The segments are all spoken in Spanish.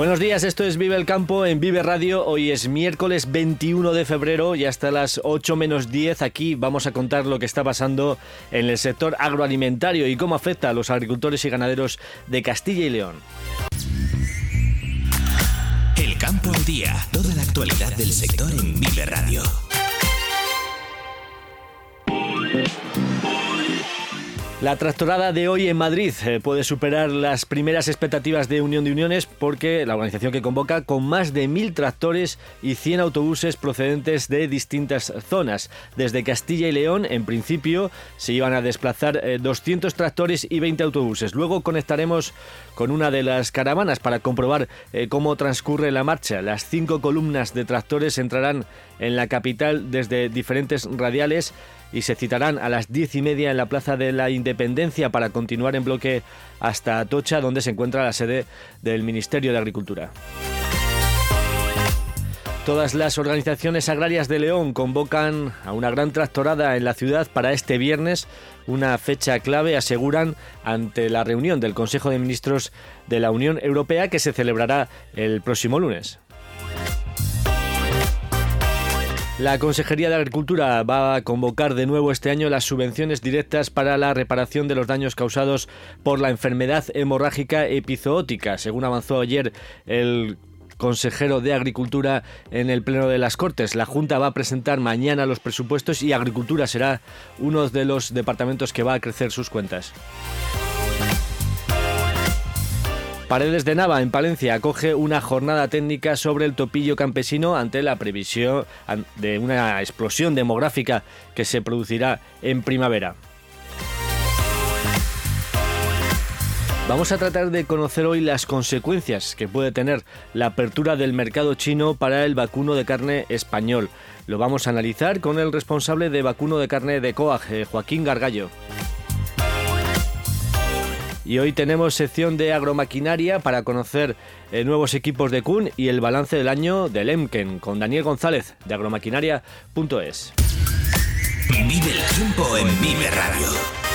Buenos días, esto es Vive el Campo en Vive Radio. Hoy es miércoles 21 de febrero y hasta las 8 menos 10 aquí vamos a contar lo que está pasando en el sector agroalimentario y cómo afecta a los agricultores y ganaderos de Castilla y León. El campo al día, toda la actualidad del sector en Vive Radio. La tractorada de hoy en Madrid eh, puede superar las primeras expectativas de Unión de Uniones porque la organización que convoca con más de mil tractores y 100 autobuses procedentes de distintas zonas. Desde Castilla y León, en principio, se iban a desplazar 200 eh, tractores y 20 autobuses. Luego conectaremos con una de las caravanas para comprobar eh, cómo transcurre la marcha. Las cinco columnas de tractores entrarán en la capital desde diferentes radiales y se citarán a las diez y media en la Plaza de la Independencia para continuar en bloque hasta Atocha, donde se encuentra la sede del Ministerio de Agricultura. Todas las organizaciones agrarias de León convocan a una gran tractorada en la ciudad para este viernes, una fecha clave, aseguran, ante la reunión del Consejo de Ministros de la Unión Europea que se celebrará el próximo lunes. La Consejería de Agricultura va a convocar de nuevo este año las subvenciones directas para la reparación de los daños causados por la enfermedad hemorrágica epizootica, según avanzó ayer el consejero de Agricultura en el Pleno de las Cortes. La Junta va a presentar mañana los presupuestos y Agricultura será uno de los departamentos que va a crecer sus cuentas. Paredes de Nava, en Palencia, acoge una jornada técnica sobre el topillo campesino ante la previsión de una explosión demográfica que se producirá en primavera. Vamos a tratar de conocer hoy las consecuencias que puede tener la apertura del mercado chino para el vacuno de carne español. Lo vamos a analizar con el responsable de vacuno de carne de COAG, Joaquín Gargallo. Y hoy tenemos sección de agromaquinaria para conocer eh, nuevos equipos de Kuhn y el balance del año del Emken con Daniel González de agromaquinaria.es. Vive el tiempo en Vive Radio.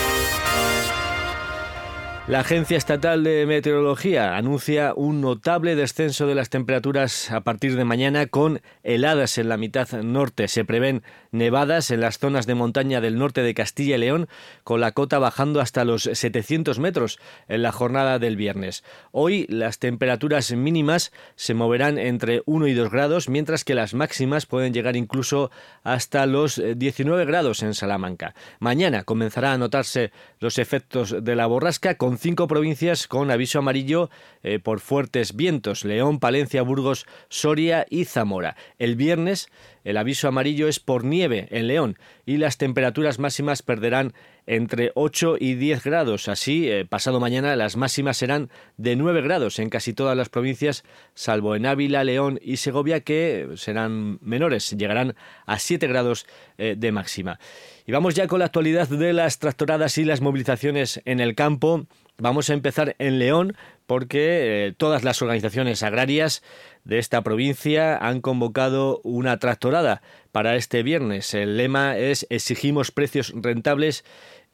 La Agencia Estatal de Meteorología anuncia un notable descenso de las temperaturas a partir de mañana con heladas en la mitad norte. Se prevén nevadas en las zonas de montaña del norte de Castilla y León, con la cota bajando hasta los 700 metros en la jornada del viernes. Hoy las temperaturas mínimas se moverán entre 1 y 2 grados, mientras que las máximas pueden llegar incluso hasta los 19 grados en Salamanca. Mañana comenzará a notarse los efectos de la borrasca con cinco provincias con aviso amarillo eh, por fuertes vientos, León, Palencia, Burgos, Soria y Zamora. El viernes el aviso amarillo es por nieve en León y las temperaturas máximas perderán entre 8 y 10 grados. Así, eh, pasado mañana las máximas serán de 9 grados en casi todas las provincias, salvo en Ávila, León y Segovia, que serán menores, llegarán a 7 grados eh, de máxima. Y vamos ya con la actualidad de las tractoradas y las movilizaciones en el campo. Vamos a empezar en León porque eh, todas las organizaciones agrarias de esta provincia han convocado una tractorada para este viernes. El lema es exigimos precios rentables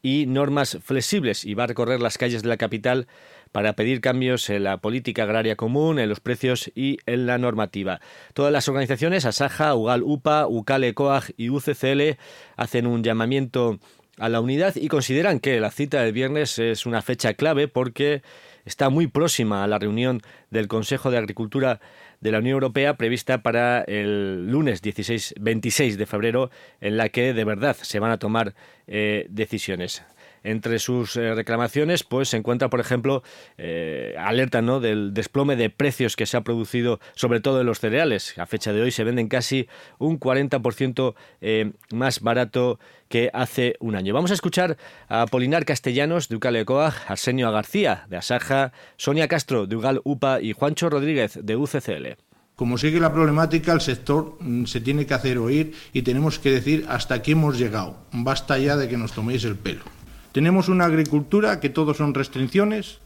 y normas flexibles y va a recorrer las calles de la capital para pedir cambios en la política agraria común, en los precios y en la normativa. Todas las organizaciones, Asaja, UGAL UPA, UCALE COAG y UCCL, hacen un llamamiento a la unidad y consideran que la cita del viernes es una fecha clave porque está muy próxima a la reunión del Consejo de Agricultura de la Unión Europea prevista para el lunes 16, 26 de febrero, en la que de verdad se van a tomar eh, decisiones. Entre sus eh, reclamaciones, pues se encuentra, por ejemplo, eh, alerta ¿no? del desplome de precios que se ha producido, sobre todo en los cereales. A fecha de hoy se venden casi un 40% eh, más barato que hace un año. Vamos a escuchar a Polinar Castellanos de Ucal Ecoag, Arsenio García de Asaja, Sonia Castro de Ugal UPA y Juancho Rodríguez de UCCL. Como sigue la problemática, el sector mm, se tiene que hacer oír y tenemos que decir hasta aquí hemos llegado. Basta ya de que nos toméis el pelo. Tenemos una agricultura que todos son restricciones,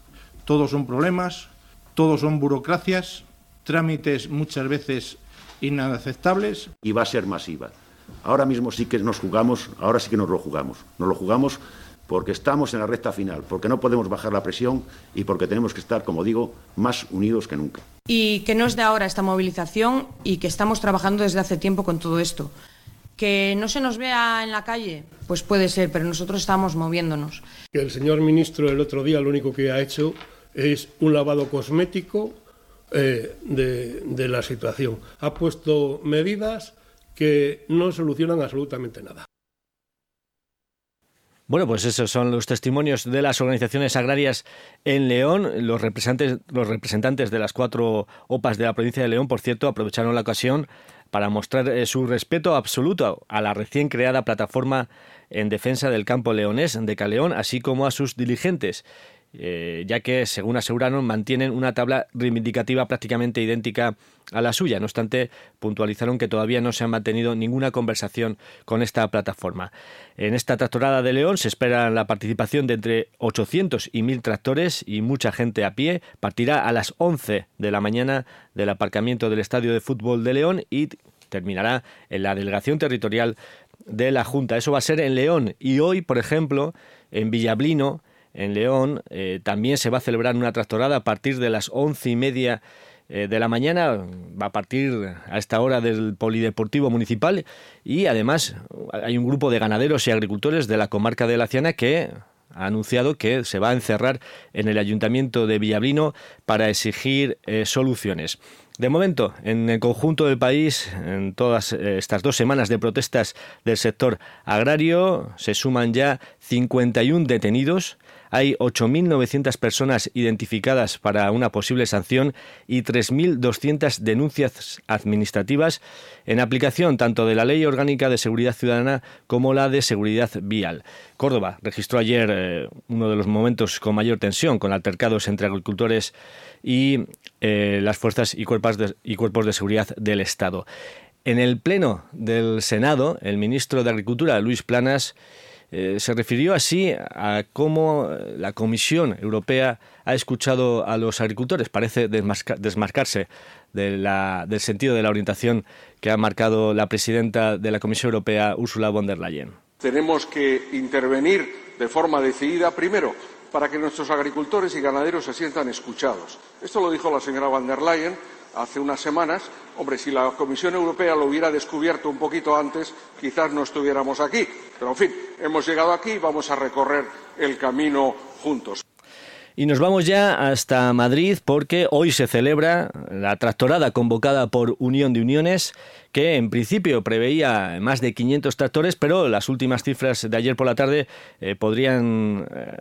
todos son problemas, todos son burocracias, trámites muchas veces inaceptables. Y va a ser masiva. Ahora mismo sí que nos jugamos, ahora sí que nos lo jugamos. Nos lo jugamos porque estamos en la recta final, porque no podemos bajar la presión y porque tenemos que estar, como digo, más unidos que nunca. Y que no es de ahora esta movilización y que estamos trabajando desde hace tiempo con todo esto. Que no se nos vea en la calle, pues puede ser, pero nosotros estamos moviéndonos. Que el señor ministro el otro día lo único que ha hecho es un lavado cosmético eh, de, de la situación. Ha puesto medidas que no solucionan absolutamente nada. Bueno, pues esos son los testimonios de las organizaciones agrarias en León. Los representantes, los representantes de las cuatro OPAs de la provincia de León, por cierto, aprovecharon la ocasión para mostrar eh, su respeto absoluto a la recién creada plataforma en defensa del campo leonés de Caleón, así como a sus dirigentes. Eh, ya que, según aseguraron, mantienen una tabla reivindicativa prácticamente idéntica a la suya. No obstante, puntualizaron que todavía no se ha mantenido ninguna conversación con esta plataforma. En esta tractorada de León se espera la participación de entre 800 y 1000 tractores y mucha gente a pie. Partirá a las 11 de la mañana del aparcamiento del Estadio de Fútbol de León y terminará en la delegación territorial de la Junta. Eso va a ser en León y hoy, por ejemplo, en Villablino, en León. Eh, también se va a celebrar una tractorada a partir de las once y media eh, de la mañana, va a partir a esta hora del Polideportivo Municipal y además hay un grupo de ganaderos y agricultores de la comarca de La Ciana que ha anunciado que se va a encerrar en el ayuntamiento de Villablino para exigir eh, soluciones. De momento, en el conjunto del país, en todas estas dos semanas de protestas del sector agrario, se suman ya 51 detenidos hay 8.900 personas identificadas para una posible sanción y 3.200 denuncias administrativas en aplicación tanto de la Ley Orgánica de Seguridad Ciudadana como la de Seguridad Vial. Córdoba registró ayer eh, uno de los momentos con mayor tensión, con altercados entre agricultores y eh, las fuerzas y cuerpos, de, y cuerpos de seguridad del Estado. En el Pleno del Senado, el ministro de Agricultura, Luis Planas, eh, se refirió así a cómo la Comisión Europea ha escuchado a los agricultores. Parece desmarcarse del sentido de la orientación que ha marcado la presidenta de la Comisión Europea, Ursula von der Leyen. Tenemos que intervenir de forma decidida, primero, para que nuestros agricultores y ganaderos se sientan escuchados. Esto lo dijo la señora von der Leyen hace unas semanas. Hombre, si la Comisión Europea lo hubiera descubierto un poquito antes, quizás no estuviéramos aquí. Pero, en fin, hemos llegado aquí y vamos a recorrer el camino juntos. Y nos vamos ya hasta Madrid porque hoy se celebra la tractorada convocada por Unión de Uniones, que en principio preveía más de 500 tractores, pero las últimas cifras de ayer por la tarde eh, podrían eh,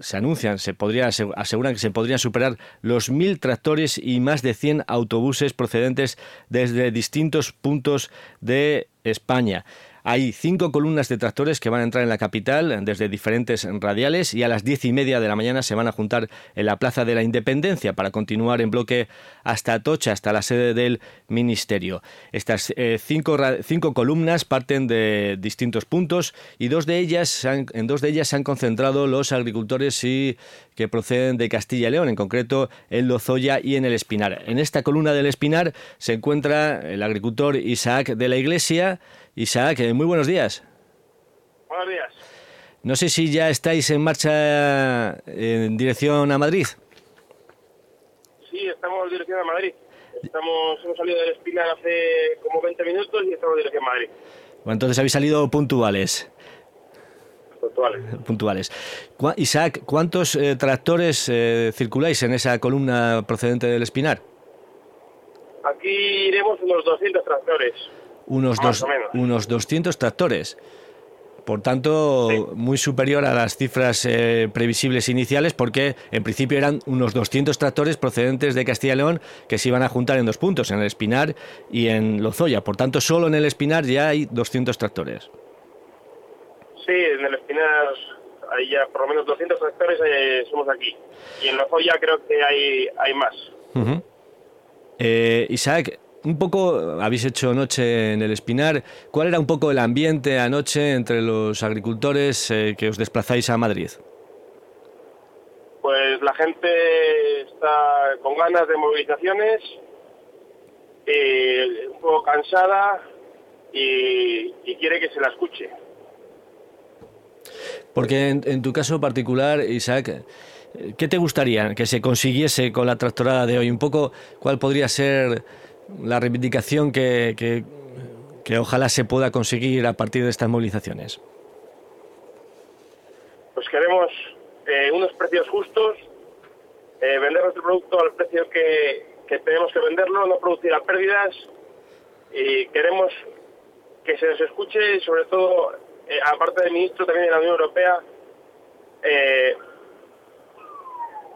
se anuncian, se podría aseguran que se podrían superar los mil tractores y más de 100 autobuses procedentes desde distintos puntos de España. Hay cinco columnas de tractores que van a entrar en la capital desde diferentes radiales y a las diez y media de la mañana se van a juntar en la Plaza de la Independencia para continuar en bloque hasta Atocha, hasta la sede del Ministerio. Estas eh, cinco, cinco, columnas parten de distintos puntos y dos de ellas, en dos de ellas se han concentrado los agricultores y que proceden de Castilla y León, en concreto en Lozoya y en el Espinar. En esta columna del Espinar se encuentra el agricultor Isaac de la Iglesia, Isaac, muy buenos días. Buenos días. No sé si ya estáis en marcha en dirección a Madrid. Sí, estamos en dirección a Madrid. Estamos, hemos salido del Espinar hace como 20 minutos y estamos en dirección a Madrid. Bueno, entonces habéis salido puntuales. Puntuales. Puntuales. Isaac, ¿cuántos eh, tractores eh, circuláis en esa columna procedente del Espinar? Aquí iremos unos 200 tractores unos, dos, unos 200 tractores. Por tanto, muy superior a las cifras eh, previsibles iniciales, porque en principio eran unos 200 tractores procedentes de Castilla y León que se iban a juntar en dos puntos, en el Espinar y en Lozoya. Por tanto, solo en el Espinar ya hay 200 tractores. Sí, en el Espinar hay ya por lo menos 200 tractores, eh, somos aquí. Y en Lozoya creo que hay, hay más. Eh, Isaac, un poco habéis hecho noche en el Espinar. ¿Cuál era un poco el ambiente anoche entre los agricultores eh, que os desplazáis a Madrid? Pues la gente está con ganas de movilizaciones, eh, un poco cansada y, y quiere que se la escuche. Porque en, en tu caso particular, Isaac, eh, ¿qué te gustaría que se consiguiese con la tractorada de hoy? Un poco, ¿cuál podría ser la reivindicación que, que, ojalá se pueda conseguir a partir de estas movilizaciones? Pues queremos eh, unos precios justos, eh, vender nuestro producto al precio que, que tenemos que venderlo, no producir a pérdidas y queremos que se nos escuche y sobre todo, eh, aparte del ministro también de la Unión Europea, eh,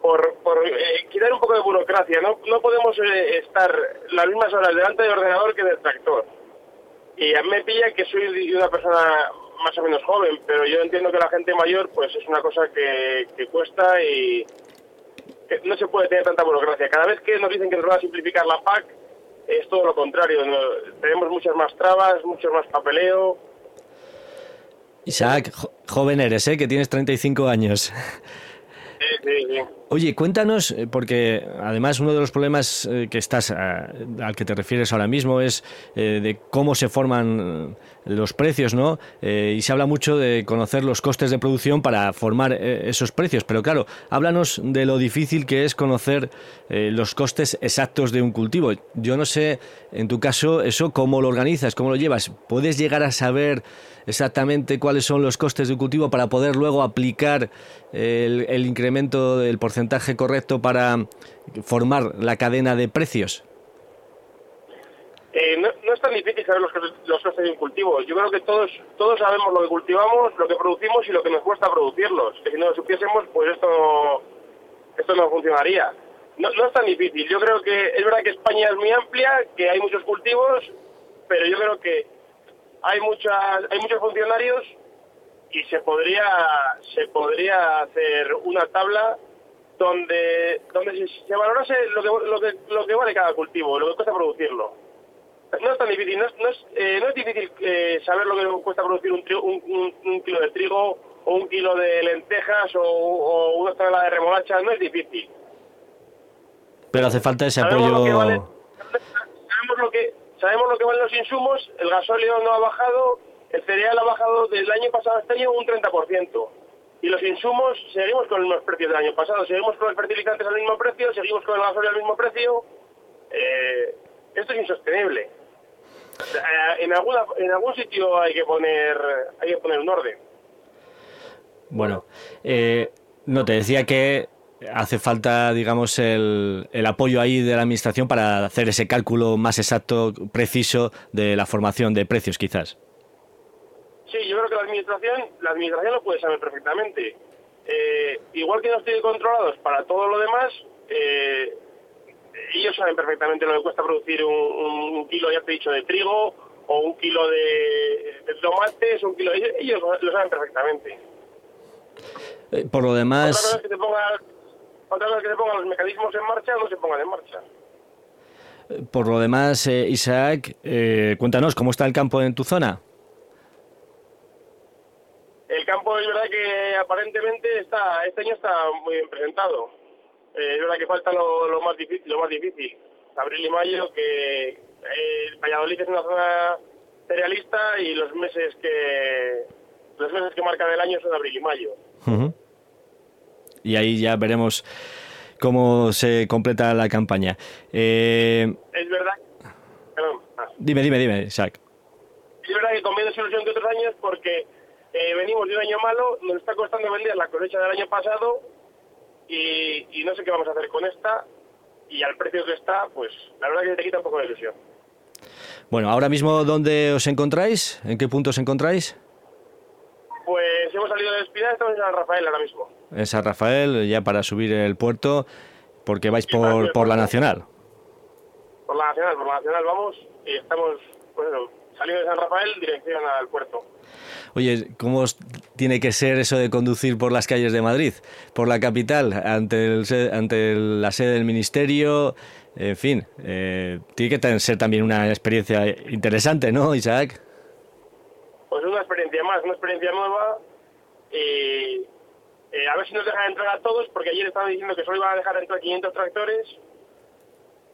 por, por eh, quitar un poco de burocracia. No, no podemos eh, estar las mismas horas delante del ordenador que del tractor. Y a mí me pilla que soy una persona más o menos joven, pero yo entiendo que la gente mayor pues es una cosa que, que cuesta y que no se puede tener tanta burocracia. Cada vez que nos dicen que nos van a simplificar la PAC, es todo lo contrario. Tenemos muchas más trabas, mucho más papeleo. Isaac, jo- joven eres, ¿eh? que tienes 35 años. Oye, cuéntanos, eh, porque además uno de los problemas eh, que estás ah, al que te refieres ahora mismo es eh, de cómo se forman eh, los precios, ¿no? Eh, y se habla mucho de conocer los costes de producción para formar eh, esos precios, pero claro, háblanos de lo difícil que es conocer eh, los costes exactos de un cultivo. Yo no sé, en tu caso, eso cómo lo organizas, cómo lo llevas. ¿Puedes llegar a saber exactamente cuáles son los costes de un cultivo para poder luego aplicar el, incremento del porcentaje correcto para formar la cadena de precios? Eh, no, tan difícil saber los, los costes de un cultivo. Yo creo que todos todos sabemos lo que cultivamos, lo que producimos y lo que nos cuesta producirlos. Que si no lo supiésemos, pues esto esto no funcionaría. No, no es tan difícil. Yo creo que es verdad que España es muy amplia, que hay muchos cultivos, pero yo creo que hay muchas hay muchos funcionarios y se podría se podría hacer una tabla donde donde se valorase lo que, lo que lo que vale cada cultivo, lo que cuesta producirlo. No es tan difícil, no es, no es, eh, no es difícil eh, saber lo que cuesta producir un, un, un- un kilo de trigo o un kilo de lentejas o, o una tonelada de remolacha, no es difícil. Pero hace falta ese Sabemos lo que apoyo. vale- sabemos lo que sabemos lo que valen los insumos, el gasóleo no ha bajado, el cereal ha bajado del año pasado a este año un 30%. Y los insumos seguimos con los mismos precios del año pasado, seguimos con los fertilizantes al mismo precio, seguimos con el gasóleo al mismo precio. Eh, esto es insostenible. Eh, en alguna en algún sitio hay que poner hay que poner un orden. Bueno, eh, no te decía que hace falta, digamos, el, el apoyo ahí de la administración para hacer ese cálculo más exacto, preciso de la formación de precios, quizás. Sí, yo creo que la administración, la administración lo puede saber perfectamente. Eh, igual que no estoy controlados para todo lo demás, eh, ellos saben perfectamente lo que cuesta producir un, kilo, ya te he dicho, de trigo o un kilo de, de tomates, un kilo. Ellos, ellos lo, saben perfectamente. Eh, por lo Otra demás, es que se pongan, otra que se pongan los mecanismos en marcha no se pongan en marcha. por lo demás, eh, Isaac, eh, cuéntanos cómo está el campo en tu zona. El campo es verdad que aparentemente está este año está muy bien presentado. Eh, es verdad que falta lo, lo más difícil, lo más difícil, abril y mayo, que eh, Valladolid es una zona cerealista y los meses que los meses que marcan el año son abril y mayo. Ujú. Y ahí ya veremos cómo se completa la campaña. Eh, Es verdad, perdón, ah. dime, dime, dime, Isaac. es verdad que con menos ilusión que otros años porque eh, venimos de un año malo, nos está costando vender la cosecha del año pasado y, y no sé qué vamos a hacer con esta y al precio que está, pues la verdad que te quita un poco de ilusión. Bueno, ahora mismo, ¿dónde os encontráis? ¿En qué punto os encontráis? si hemos salido de Espinar, estamos en San Rafael ahora mismo. En San Rafael, ya para subir el puerto, porque vais por, por la Nacional. Por la Nacional, por la Nacional vamos y estamos, bueno, saliendo de San Rafael, dirección al puerto. Oye, ¿cómo tiene que ser eso de conducir por las calles de Madrid, por la capital, ante, el, ante la sede del ministerio? En fin, eh, tiene que ser también una experiencia interesante, ¿no, Isaac? Pues una experiencia más, una experiencia nueva. Y eh, a ver si nos dejan entrar a todos, porque ayer estaban diciendo que solo iban a dejar entrar 500 tractores.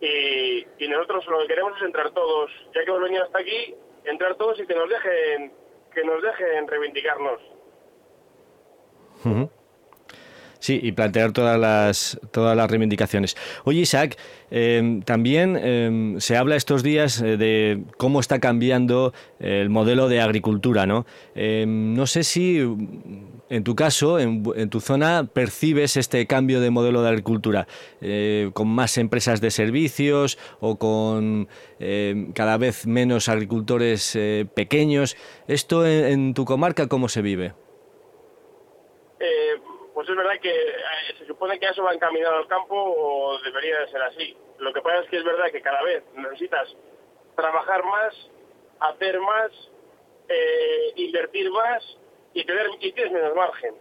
Y, y nosotros lo que queremos es entrar todos, ya que hemos venido hasta aquí, entrar todos y que nos dejen que nos dejen reivindicarnos. Sí, y plantear todas las, todas las reivindicaciones. Oye, Isaac, em, también em, se habla estos días eh, de cómo está cambiando el modelo de agricultura, ¿no? Em, no sé si en tu caso, en, tu zona, percibes este cambio de modelo de agricultura, eh, con más empresas de servicios o con cada vez menos agricultores eh, pequeños. ¿Esto en, tu comarca cómo se vive? pues es verdad que eh, se supone que eso va encaminado al campo o debería de ser así. Lo que pasa es que es verdad que cada vez necesitas trabajar más, hacer más, eh, invertir más y, tener, y tienes menos margen.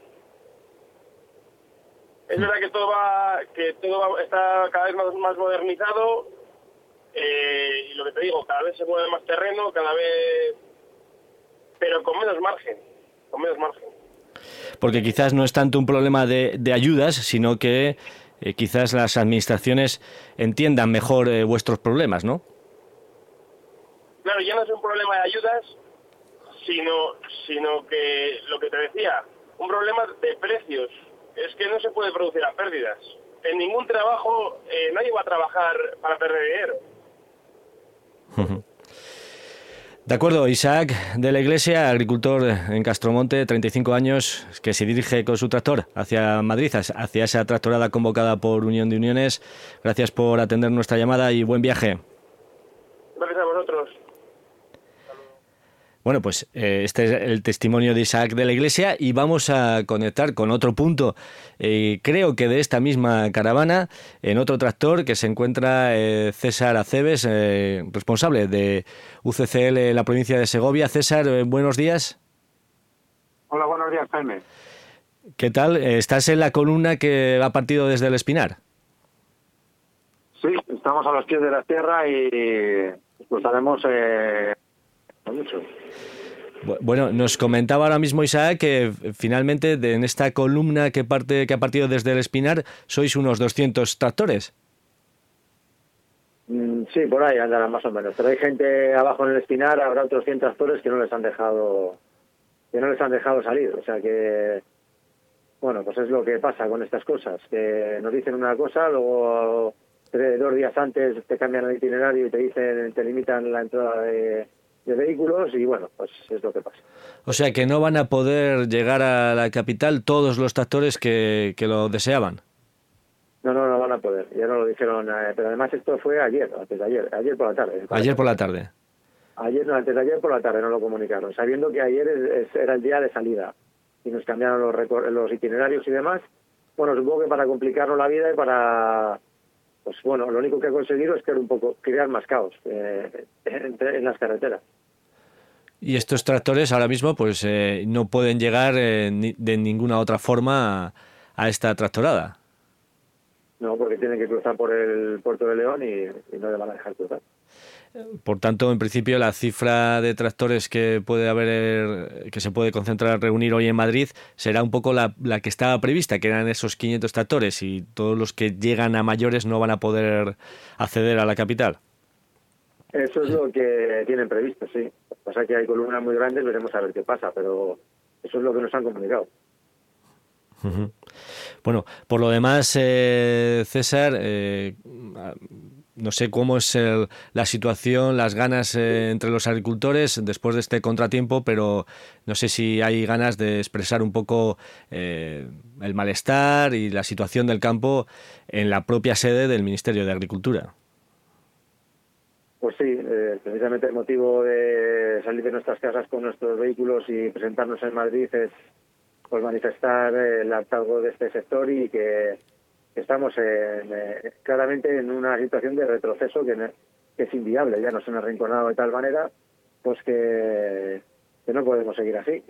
Es verdad que todo va, que todo está cada vez más, más modernizado eh, y lo que te digo, cada vez se mueve más terreno, cada vez, pero con menos margen, con menos margen porque quizás no es tanto un problema de, ayudas, sino que eh, quizás las administraciones entiendan mejor eh, vuestros problemas, ¿no? Claro, ya no es un problema de ayudas, sino, sino que lo que te decía, un problema de precios. Es que no se puede producir a pérdidas. En ningún trabajo eh, nadie va a trabajar para perder dinero. De acuerdo, Isaac de la Iglesia, agricultor en Castromonte, 35 años, que se dirige con su tractor hacia Madrid, hacia esa tractorada convocada por Unión de Uniones. Gracias por atender nuestra llamada y buen viaje. Gracias a vosotros. Bueno, pues eh, este es el testimonio de Isaac de la Iglesia y vamos a conectar con otro punto, eh, creo que de esta misma caravana, en otro tractor que se encuentra eh, César Aceves, responsable de UCCL en la provincia de Segovia. César, buenos días. Hola, buenos días, Jaime. ¿Qué tal? ¿Estás en la columna que ha partido desde el Espinar? Sí, estamos a los pies de la tierra y pues haremos mucho. Bueno, nos comentaba ahora mismo Isaac que finalmente en esta columna que parte que ha partido desde el Espinar sois unos 200 tractores. Mm, sí, por ahí andarán más o menos. Pero hay gente abajo en el Espinar, habrá otros 100 tractores que no les han dejado que no les han dejado salir. O sea que bueno, pues es lo que pasa con estas cosas, que nos dicen una cosa, luego dos días antes te cambian el itinerario y te dicen, te limitan la entrada de de vehículos y bueno, pues es lo que pasa. O sea que no van a poder llegar a la capital todos los tractores que, que lo deseaban. No, no, no van a poder. Ya no lo dijeron. Eh, pero además esto fue ayer, antes de ayer, ayer por la tarde. Ayer por la tarde. Ayer, no, antes de ayer por la tarde no lo comunicaron, sabiendo que ayer era el día de salida y nos cambiaron los, los itinerarios y demás. Bueno, supongo que para complicarnos la vida y para pues bueno, lo único que ha conseguido es crear un poco, crear más caos eh, en, las carreteras. Y estos tractores ahora mismo pues eh, no pueden llegar eh, de ninguna otra forma a, esta tractorada. No, porque tienen que cruzar por el puerto de León y, y no le van a dejar cruzar. Por tanto, en principio, la cifra de tractores que puede haber, que se puede concentrar, reunir hoy en Madrid, será un poco la, la, que estaba prevista, que eran esos 500 tractores, y todos los que llegan a mayores no van a poder acceder a la capital. Eso es lo que tienen previsto, sí. Pasa que hay columnas muy grandes, veremos a ver qué pasa, pero eso es lo que nos han comunicado. Bueno, por lo demás, eh, César, eh, no sé cómo es la situación, las ganas eh, entre los agricultores después de este contratiempo, pero no sé si hay ganas de expresar un poco el malestar y la situación del campo en la propia sede del Ministerio de Agricultura. Pues sí, precisamente el motivo de salir de nuestras casas con nuestros vehículos y presentarnos en Madrid es pues manifestar el hartazgo de este sector y que estamos eh, claramente en una situación de retroceso que, es inviable. Ya nos han arrinconado de tal manera pues que, no podemos seguir así.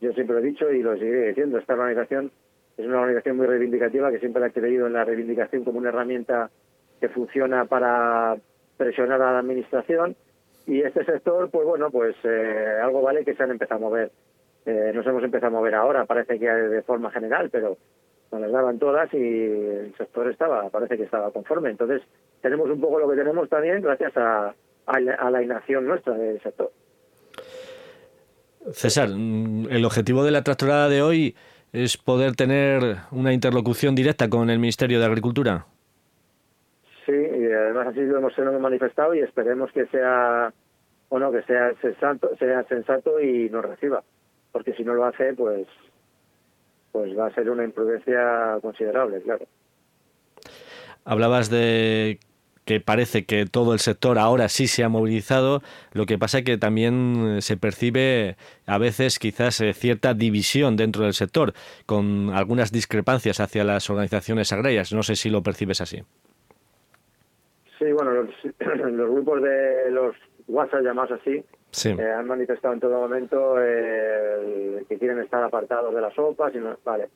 yo siempre lo he dicho y lo seguiré diciendo. Esta organización es una organización muy reivindicativa que siempre ha creído en la reivindicación como una herramienta que funciona para presionar a la administración y este sector, pues bueno, pues eh, algo vale que se han empezado a mover. Eh, nos hemos empezado a mover ahora, parece que de forma general, pero nos las daban todas y el sector estaba, parece que estaba conforme. Entonces, tenemos un poco lo que tenemos también gracias a, a la inacción nuestra del sector. César, el objetivo de la tractorada de hoy es poder tener una interlocución directa con el Ministerio de Agricultura. Sí, y además así lo hemos, manifestado y esperemos que sea, bueno, que sea sensato, sea sensato y nos reciba, porque si no lo hace, pues, pues va a ser una imprudencia considerable, claro. Hablabas de que parece que todo el sector ahora sí se ha movilizado, lo que pasa es que también se percibe a veces quizás eh, cierta división dentro del sector, con algunas discrepancias hacia las organizaciones agrarias. No sé si lo percibes así. Sí, bueno, los, grupos de los WhatsApp llamados así eh, han manifestado en todo momento eh, que quieren estar apartados de las sopas y no, vale.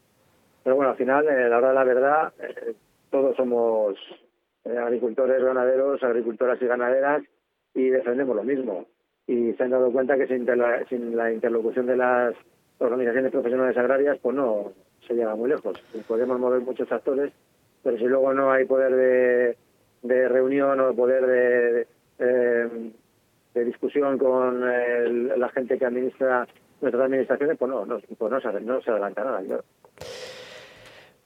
Pero bueno, al final, a la hora de la verdad, todos somos eh, agricultores, ganaderos, agricultoras y ganaderas y defendemos lo mismo. Y se han dado cuenta que sin, la, interlocución de las organizaciones profesionales agrarias, pues no se llega muy lejos. Podemos mover muchos actores, pero si luego no hay poder de, reunión o poder de, de, discusión con la gente que administra nuestras administraciones, pues no, no, pues no, se, no se adelanta nada.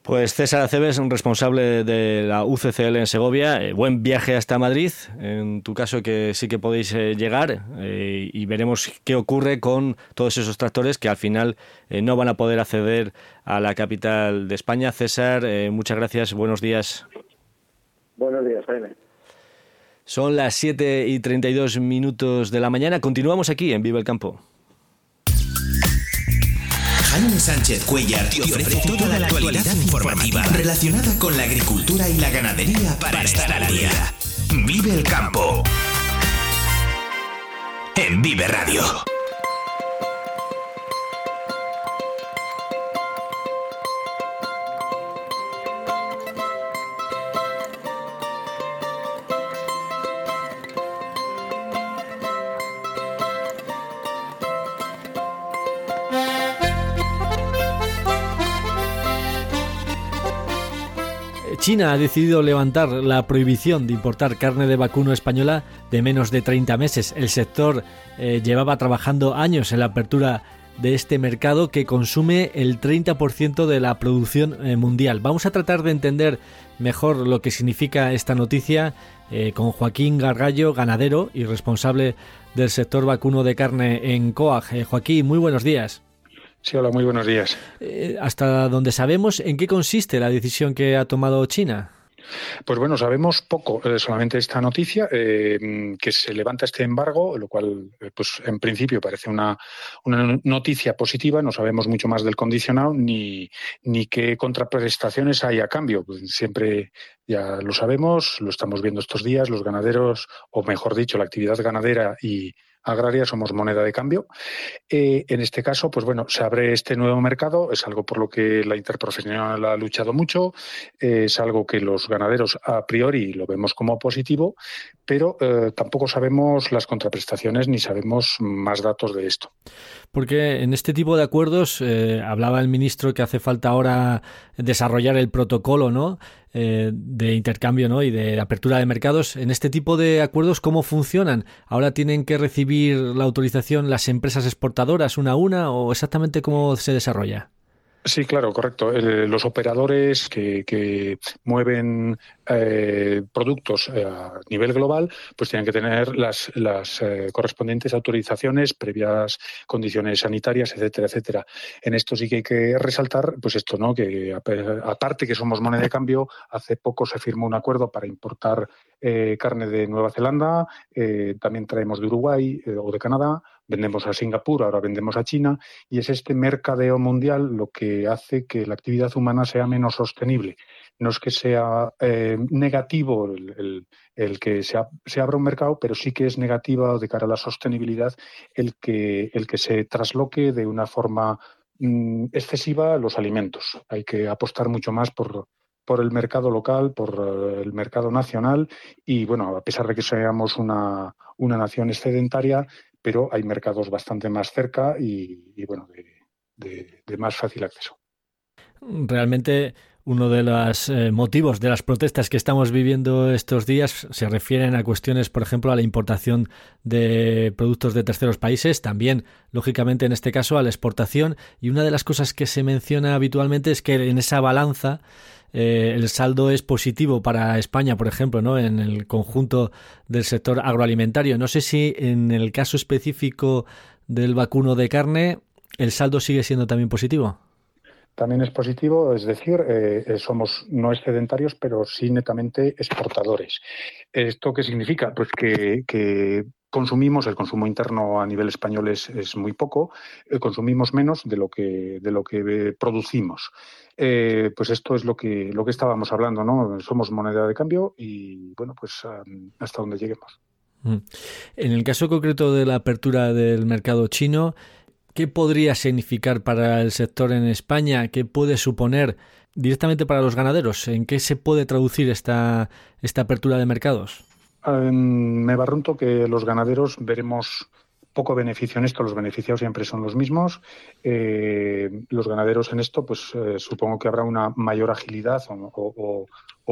Pues César Aceves, responsable de la UCCL en Segovia, eh, buen viaje hasta Madrid, en tu caso que sí que podéis eh, llegar eh, y veremos qué ocurre con todos esos tractores que al final no van a poder acceder a la capital de España. César, muchas gracias, buenos días. Buenos días, Jaime. Son las 7 y 32 minutos de la mañana, continuamos aquí en Viva el Campo. Jaime Sánchez Cuellar te ofrece toda la actualidad informativa relacionada con la agricultura y la ganadería para estar al día. Vive el campo. En Vive Radio. China ha decidido levantar la prohibición de importar carne de vacuno española de menos de 30 meses. El sector eh, llevaba trabajando años en la apertura de este mercado que consume el 30% de la producción eh, mundial. Vamos a tratar de entender mejor lo que significa esta noticia eh, con Joaquín Gargallo, ganadero y responsable del sector vacuno de carne en COAG. Joaquín, muy buenos días. Sí, hola, muy buenos días. Eh, hasta donde sabemos, ¿en qué consiste la decisión que ha tomado China? Pues bueno, sabemos poco, eh, solamente esta noticia, eh, que se levanta este embargo, lo cual, pues en principio parece una, una, noticia positiva, no sabemos mucho más del condicionado ni, ni qué contraprestaciones hay a cambio. Pues siempre ya lo sabemos, lo estamos viendo estos días, los ganaderos, o mejor dicho, la actividad ganadera y, agraria somos moneda de cambio. Eh, en este caso, pues bueno, se abre este nuevo mercado, es algo por lo que la interprofesional ha luchado mucho, es algo que los ganaderos a priori lo vemos como positivo, pero eh, tampoco sabemos las contraprestaciones ni sabemos más datos de esto. Porque en este tipo de acuerdos, eh, hablaba el ministro que hace falta ahora desarrollar el protocolo, ¿no? Eh, de intercambio ¿no? y de apertura de mercados. En este tipo de acuerdos, ¿cómo funcionan? ¿Ahora tienen que recibir la autorización las empresas exportadoras una a una o exactamente cómo se desarrolla? Sí, claro, correcto. los operadores que, mueven eh, productos eh, a nivel global, pues tienen que tener las, las eh, correspondientes autorizaciones, previas condiciones sanitarias, etcétera, etcétera. En esto sí que hay que resaltar, pues esto, ¿no? Que aparte que somos moneda de cambio, hace poco se firmó un acuerdo para importar carne de Nueva Zelanda, también traemos de Uruguay o de Canadá, vendemos a Singapur, ahora vendemos a China, y es este mercadeo mundial lo que hace que la actividad humana sea menos sostenible. No es que sea eh, negativo el, que se, se, abra un mercado, pero sí que es negativa de cara a la sostenibilidad el que, el que se trasloque de una forma mm, excesiva los alimentos. Hay que apostar mucho más por, por el mercado local, por eh, el mercado nacional y, bueno, a pesar de que seamos una, una nación excedentaria, pero hay mercados bastante más cerca y, bueno, de, más fácil acceso. Realmente uno de los eh, motivos de las protestas que estamos viviendo estos días se refieren a cuestiones, por ejemplo, a la importación de productos de terceros países, también, lógicamente, en este caso, a la exportación. Y una de las cosas que se menciona habitualmente es que en esa balanza eh, el saldo es positivo para España, por ejemplo, ¿no? en el conjunto del sector agroalimentario. No sé si en el caso específico del vacuno de carne el saldo sigue siendo también positivo. También es positivo, es decir, eh, somos no excedentarios, pero sí netamente exportadores. ¿Esto qué significa? Pues que, consumimos, el consumo interno a nivel español es, muy poco, eh, consumimos menos de lo que, de lo que producimos. Eh, pues esto es lo que, lo que estábamos hablando, ¿no? Somos moneda de cambio y, bueno, pues hasta donde lleguemos. Mm. En el caso concreto de la apertura del mercado chino, ¿qué podría significar para el sector en España? ¿Qué puede suponer directamente para los ganaderos? ¿En qué se puede traducir esta, esta apertura de mercados? me barrunto que los ganaderos veremos poco beneficio en esto, los beneficiados siempre son los mismos. Eh, los ganaderos en esto, pues eh, supongo que habrá una mayor agilidad o,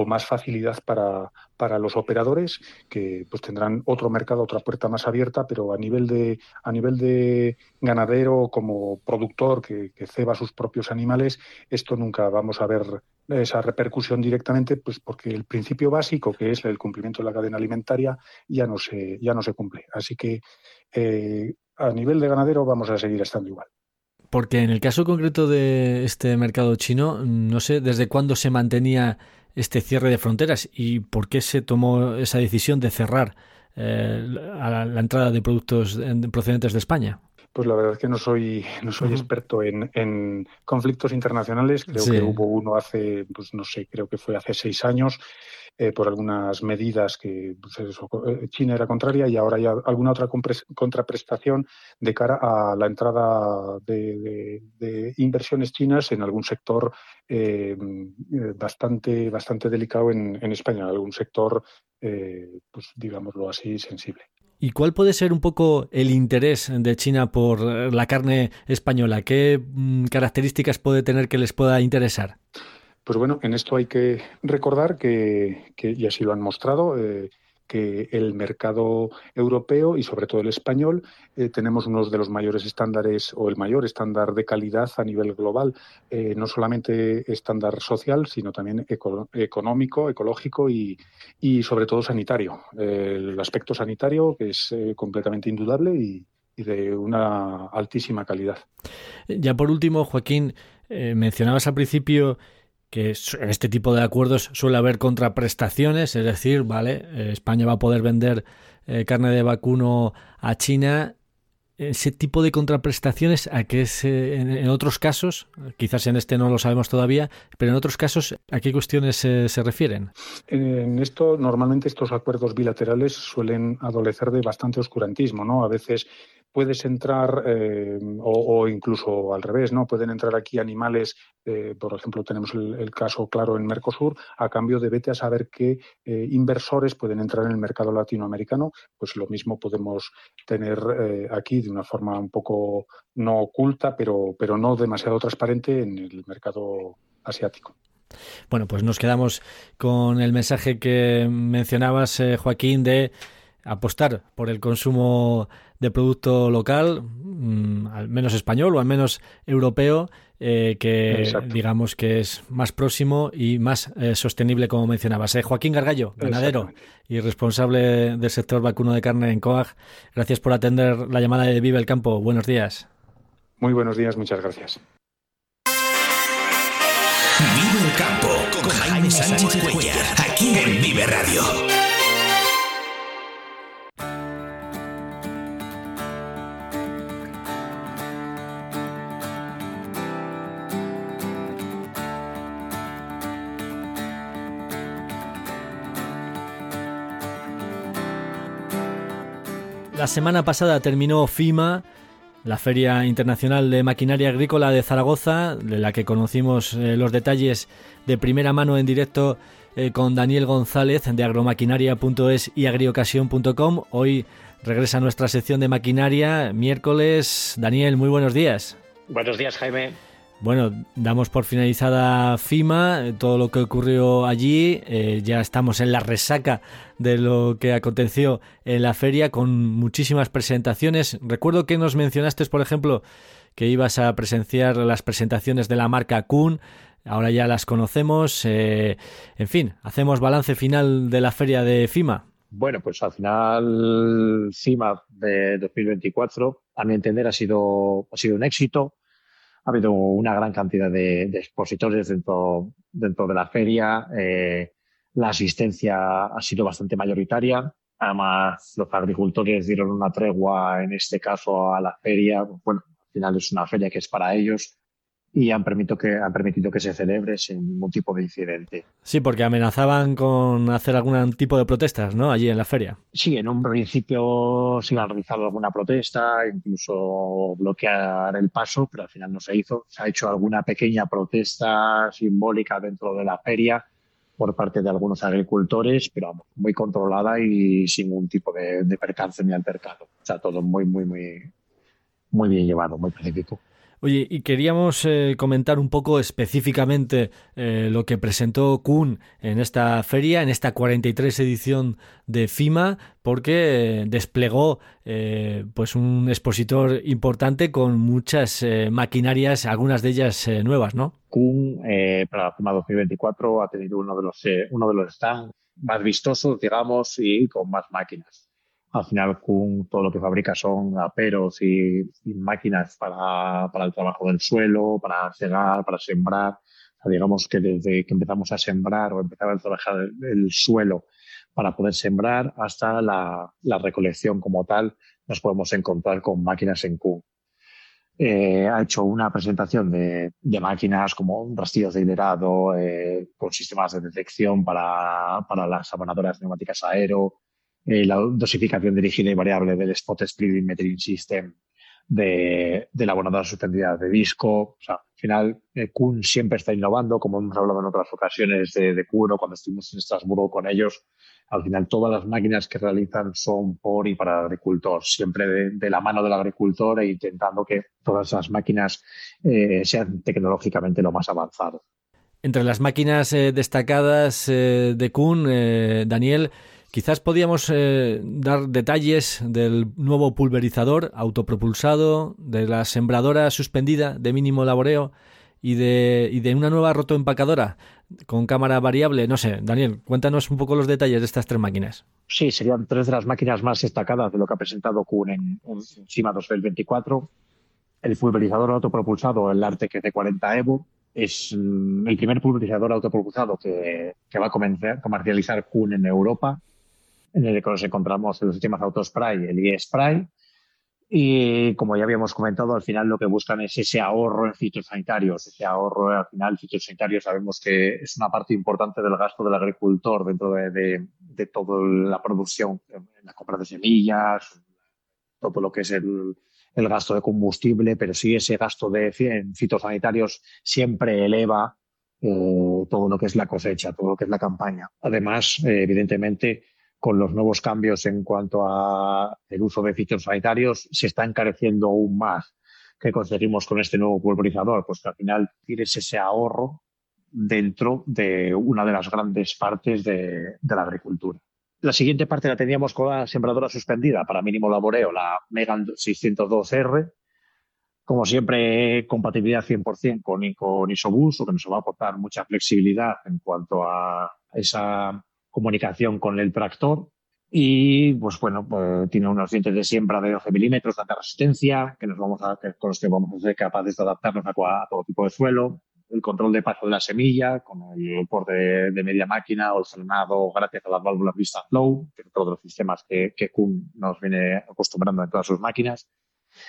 más facilidad para, para, los operadores, que pues tendrán otro mercado, otra puerta más abierta, pero a nivel de, a nivel de ganadero como productor que, que ceba sus propios animales, esto nunca vamos a ver esa repercusión directamente, pues porque el principio básico, que es el cumplimiento de la cadena alimentaria, ya no se, ya no se cumple. Así que eh, a nivel de ganadero vamos a seguir estando igual. Porque en el caso concreto de este mercado chino, no sé desde cuándo se mantenía este cierre de fronteras y por qué se tomó esa decisión de cerrar eh, a la, entrada de productos procedentes de España. Pues la verdad es que no soy, no soy experto en, conflictos internacionales. Creo que hubo uno hace, pues no sé, creo que fue hace seis años eh, por algunas medidas que pues eh, China era contraria y ahora hay alguna otra contraprestación de cara a la entrada de, inversiones chinas en algún sector eh, bastante, bastante delicado en, en España, algún sector, pues digámoslo así, sensible. ¿Y cuál puede ser un poco el interés de China por la carne española? ¿Qué mm, características puede tener que les pueda interesar? Pues bueno, en esto hay que recordar que, y así lo han mostrado, eh, que el mercado europeo y sobre todo el español eh, tenemos uno de los mayores estándares o el mayor estándar de calidad a nivel global, eh, no solamente estándar social, sino también económico, ecológico y, y, sobre todo sanitario. el aspecto sanitario que es completamente indudable y, y, de una altísima calidad. Ya por último, Joaquín, mencionabas al principio que en este tipo de acuerdos suele haber contraprestaciones, es decir, vale, eh, España va a poder vender eh, carne de vacuno a China. Ese tipo de contraprestaciones, ¿a qué se, en, otros casos, quizás en este no lo sabemos todavía, pero en otros casos, ¿a qué cuestiones se refieren? En esto, normalmente estos acuerdos bilaterales suelen adolecer de bastante oscurantismo, ¿no? A veces puedes entrar, eh, o, incluso al revés, ¿no? Pueden entrar aquí animales, eh, por ejemplo, tenemos el, caso claro en Mercosur, a cambio de vete a saber qué eh, inversores pueden entrar en el mercado latinoamericano, pues lo mismo podemos tener aquí de una forma un poco no oculta, pero, pero no demasiado transparente en el mercado asiático. Bueno, pues nos quedamos con el mensaje que mencionabas, Joaquín, de apostar por el consumo de producto local, mm, al menos español o al menos europeo, eh, que digamos que es más próximo y más eh, sostenible, como mencionabas. Eh, Joaquín Gargallo, ganadero y responsable del sector vacuno de carne en COAG, gracias por atender la llamada de Vive el Campo. Buenos días. Muy buenos días, muchas gracias. Vive el Campo con Jaime Sánchez Cuellar, aquí en Vive Radio. La semana pasada terminó FIMA, la Feria Internacional de Maquinaria Agrícola de Zaragoza, de la que conocimos eh, los detalles de primera mano en directo eh, con Daniel González de agromaquinaria.es y agriocasión.com. Hoy regresa nuestra sección de maquinaria, miércoles. Daniel, muy buenos días. Buenos días, Jaime. Bueno, damos por finalizada FIMA, todo lo que ocurrió allí, eh, ya estamos en la resaca de lo que aconteció en la feria con muchísimas presentaciones. Recuerdo que nos mencionaste, por ejemplo, que ibas a presenciar las presentaciones de la marca Kuhn, ahora ya las conocemos. Eh, en fin, hacemos balance final de la feria de FIMA. Bueno, pues al final FIMA de 2024, a mi entender, ha sido, ha sido un éxito. Ha habido una gran cantidad de, expositores dentro, dentro de la feria. Eh, la asistencia ha sido bastante mayoritaria. Además, los agricultores dieron una tregua, en este caso, a la feria. Bueno, al final es una feria que es para ellos y han permitido que han permitido que se celebre sin ningún tipo de incidente. Sí, porque amenazaban con hacer algún tipo de protestas, ¿no? Allí en la feria. Sí, en un principio se han realizado alguna protesta, incluso bloquear el paso, pero al final no se hizo. Se ha hecho alguna pequeña protesta simbólica dentro de la feria por parte de algunos agricultores, pero muy controlada y sin ningún tipo de, de percance ni altercado. O sea, todo muy, muy, muy, muy bien llevado, muy pacífico. Oye, y queríamos eh, comentar un poco específicamente eh, lo que presentó Kuhn en esta feria, en esta 43 edición de FIMA, porque eh, desplegó pues un expositor importante con muchas maquinarias, algunas de ellas nuevas, ¿no? Kuhn para la FIMA 2024 ha tenido uno de los uno de los stands más vistosos, digamos, y con más máquinas al final todo lo que fabrica son aperos y, máquinas para, para, el trabajo del suelo, para cegar, para sembrar. digamos que desde que empezamos a sembrar o empezar a trabajar el, suelo para poder sembrar hasta la, la, recolección como tal, nos podemos encontrar con máquinas en Q. Eh, ha hecho una presentación de, de máquinas como rastrillos de hiderado, eh, con sistemas de detección para, para las abonadoras neumáticas aero, eh, la dosificación dirigida y variable del Spot Splitting Metering System de, de la abonadora suspendida de disco. O sea, al final, eh, Kuhn siempre está innovando, como hemos hablado en otras ocasiones de, de Kuhn cuando estuvimos en Estrasburgo con ellos. Al final, todas las máquinas que realizan son por y para el agricultor, siempre de, la mano del agricultor e intentando que todas las máquinas eh, sean tecnológicamente lo más avanzado. Entre las máquinas destacadas de Kuhn, Daniel, Quizás podíamos eh, dar detalles del nuevo pulverizador autopropulsado, de la sembradora suspendida de mínimo laboreo y de, de una nueva rotoempacadora con cámara variable. No sé, Daniel, cuéntanos un poco los detalles de estas tres máquinas. Sí, serían tres de las máquinas más destacadas de lo que ha presentado Kuhn en, CIMA 2024. El pulverizador autopropulsado, el Artec C40 Evo, es mm, el primer pulverizador autopropulsado que, que va a comercializar Kuhn en Europa en el que en los sistemas Autospray, el e-Spray. Y como ya habíamos comentado, al final lo que buscan es ese ahorro en fitosanitarios. Ese ahorro, al final, fitosanitarios sabemos que es una parte importante del gasto del agricultor dentro de, de, toda la producción, la compra de semillas, todo lo que es el, el gasto de combustible, pero sí ese gasto de en fitosanitarios siempre eleva eh, todo lo que es la cosecha, todo lo que es la campaña. Además, eh, evidentemente, con los nuevos cambios en cuanto a el uso de sanitarios se está encareciendo aún más. ¿Qué conseguimos con este nuevo pulverizador? Pues que al final tienes ese ahorro dentro de una de las grandes partes de, la agricultura. La siguiente parte la teníamos con la sembradora suspendida para mínimo laboreo, la Megan 602R. Como siempre, compatibilidad 100% con, con Isobus, lo que nos va a aportar mucha flexibilidad en cuanto a esa comunicación con el tractor y pues bueno, pues, tiene unos dientes de siembra de 12 milímetros de alta resistencia que nos vamos a, con los que vamos a ser capaces de adaptarnos a, todo tipo de suelo, el control de paso de la semilla con el porte de, media máquina o el frenado gracias a las válvulas Vista Flow, que es otro de los sistemas que, que Kuhn nos viene acostumbrando en todas sus máquinas.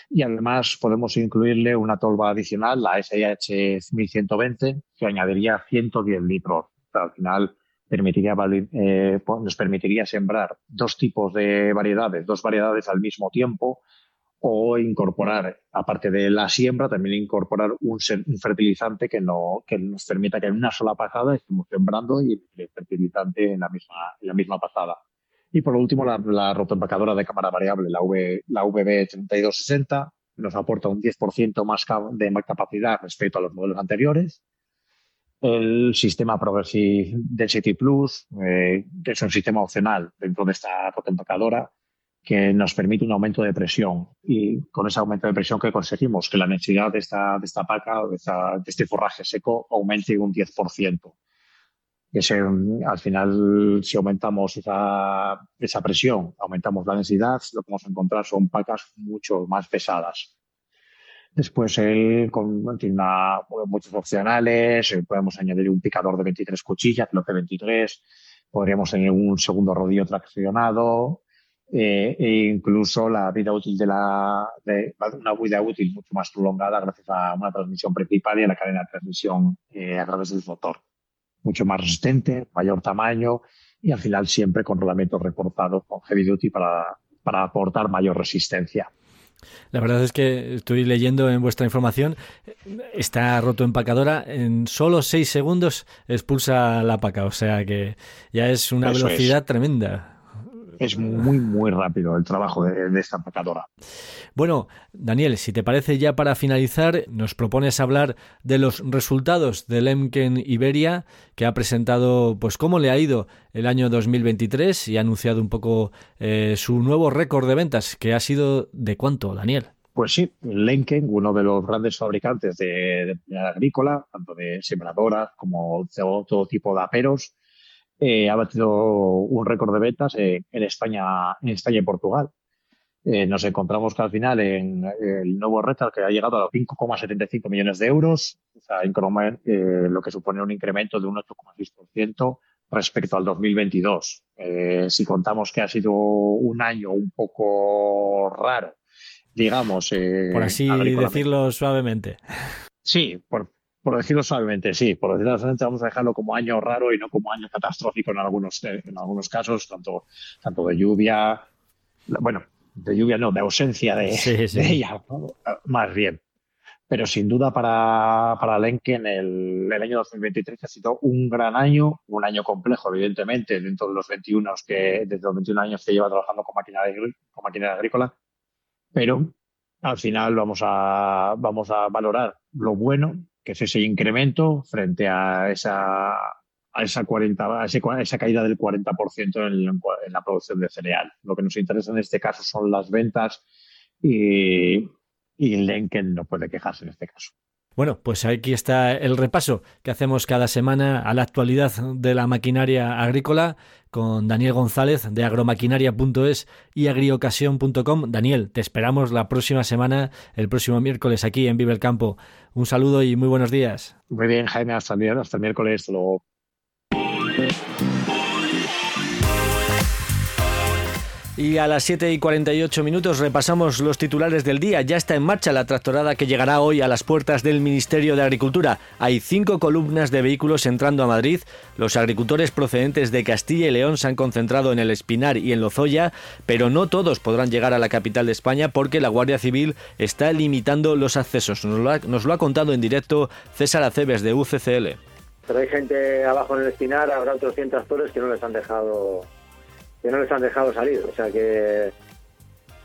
Y además podemos incluirle una tolva adicional, la SIH 1120, que añadiría 110 litros. al final permitiría, eh, nos permitiría sembrar dos tipos de variedades, dos variedades al mismo tiempo, o incorporar, aparte de la siembra, también incorporar un, fertilizante que, no, que nos permita que en una sola pasada estemos sembrando y el fertilizante en la misma, en la misma pasada. Y por último, la, la rotoempacadora de cámara variable, la, v, la VB3260, nos aporta un 10% más de capacidad respecto a los modelos anteriores. El sistema Progressive Density Plus, eh, que es un sistema opcional dentro de esta rotoempacadora, que nos permite un aumento de presión. Y con ese aumento de presión que conseguimos que la necesidad de esta, de esta paca, de, de este forraje seco, aumente un 10% que al final, si aumentamos esa, esa presión, aumentamos la densidad, lo que vamos a encontrar son pacas mucho más pesadas. Después él con, tiene muchos opcionales, eh, podemos añadir un picador de 23 cuchillas, lo que 23, podríamos tener un segundo rodillo traccionado, eh, e incluso la vida útil de la de, una vida útil mucho más prolongada gracias a una transmisión principal y a la cadena de transmisión eh, a través del motor mucho más resistente, mayor tamaño y al final siempre con rodamientos reportados con heavy duty para, para aportar mayor resistencia. La verdad es que estoy leyendo en vuestra información, está roto empacadora, en solo seis segundos expulsa la paca, o sea que ya es una velocidad tremenda es muy, muy rápido el trabajo de, esta empacadora. Bueno, Daniel, si te parece ya para finalizar, nos propones hablar de los resultados del Emken Iberia, que ha presentado, pues, cómo le ha ido el año 2023 y ha anunciado un poco eh, su nuevo récord de ventas, que ha sido de cuánto, Daniel. Pues sí, Lenken, uno de los grandes fabricantes de, de agrícola, tanto de sembradoras como de todo tipo de aperos, eh, ha batido un récord de ventas en España, en España y Portugal. Eh, nos encontramos que al final en el nuevo reto que ha llegado a los 5,75 millones de euros, o sea, eh, lo que supone un incremento de un 8,6% respecto al 2022. si contamos que ha sido un año un poco raro, digamos. por así decirlo suavemente. Sí, por, por decirlo suavemente, sí. Por decirlo suavemente, vamos a dejarlo como año raro y no como año catastrófico en algunos, en algunos casos, tanto, tanto de lluvia, bueno, de lluvia no, de ausencia de, ella, más bien. Pero sin duda para, para Lenken el, el año 2023 ha sido un gran año, un año complejo, evidentemente, dentro de los 21 que, desde los 21 años que lleva trabajando con maquinaria, con maquinaria agrícola, pero al final vamos a, vamos a valorar lo bueno que es ese incremento frente a esa, a esa, 40, a esa caída del 40% en, en, la producción de cereal. Lo que nos interesa en este caso son las ventas y, y Lenken no puede quejarse en este caso. Bueno, pues aquí está el repaso que hacemos cada semana a la actualidad de la maquinaria agrícola con Daniel González de agromaquinaria.es y agriocasión.com. Daniel, te esperamos la próxima semana, el próximo miércoles aquí en Vive el Campo. Un saludo y muy buenos días. Muy bien, Jaime, hasta el, hasta miércoles. luego. Y a las 7 y 48 minutos repasamos los titulares del día. Ya está en marcha la tractorada que llegará hoy a las puertas del Ministerio de Agricultura. Hay cinco columnas de vehículos entrando a Madrid. Los agricultores procedentes de Castilla y León se han concentrado en el Espinar y en Lozoya, pero no todos podrán llegar a la capital de España porque la Guardia Civil está limitando los accesos. Nos lo ha, nos lo ha contado en directo César Aceves de UCCL. Pero hay gente abajo en el Espinar, habrá otros 100 tractores que no les han dejado que no les han dejado salir. O sea que,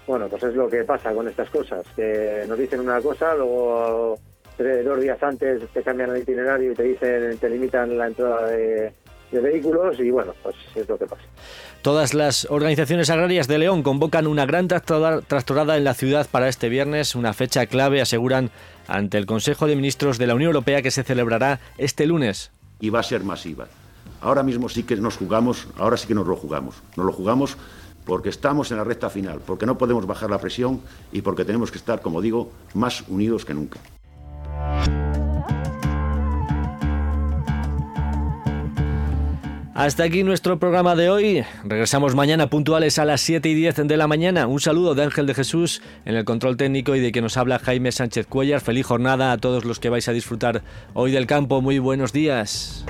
bueno, pues es lo que pasa con estas cosas, que nos dicen una cosa, luego dos días antes te cambian el itinerario y te dicen, te limitan la entrada de, vehículos y bueno, pues es lo que pasa. Todas las organizaciones agrarias de León convocan una gran tractorada en la ciudad para este viernes, una fecha clave, aseguran, ante el Consejo de Ministros de la Unión Europea que se celebrará este lunes. Y va a ser masiva. Ahora mismo sí que nos jugamos, ahora sí que nos lo jugamos. Nos lo jugamos porque estamos en la recta final, porque no podemos bajar la presión y porque tenemos que estar, como digo, más unidos que nunca. Hasta aquí nuestro programa de hoy. Regresamos mañana puntuales a las 7 y 10 de la mañana. Un saludo de Ángel de Jesús en el control técnico y de que nos habla Jaime Sánchez Cuellar. Feliz jornada a todos los que vais a disfrutar hoy del campo. Muy buenos días.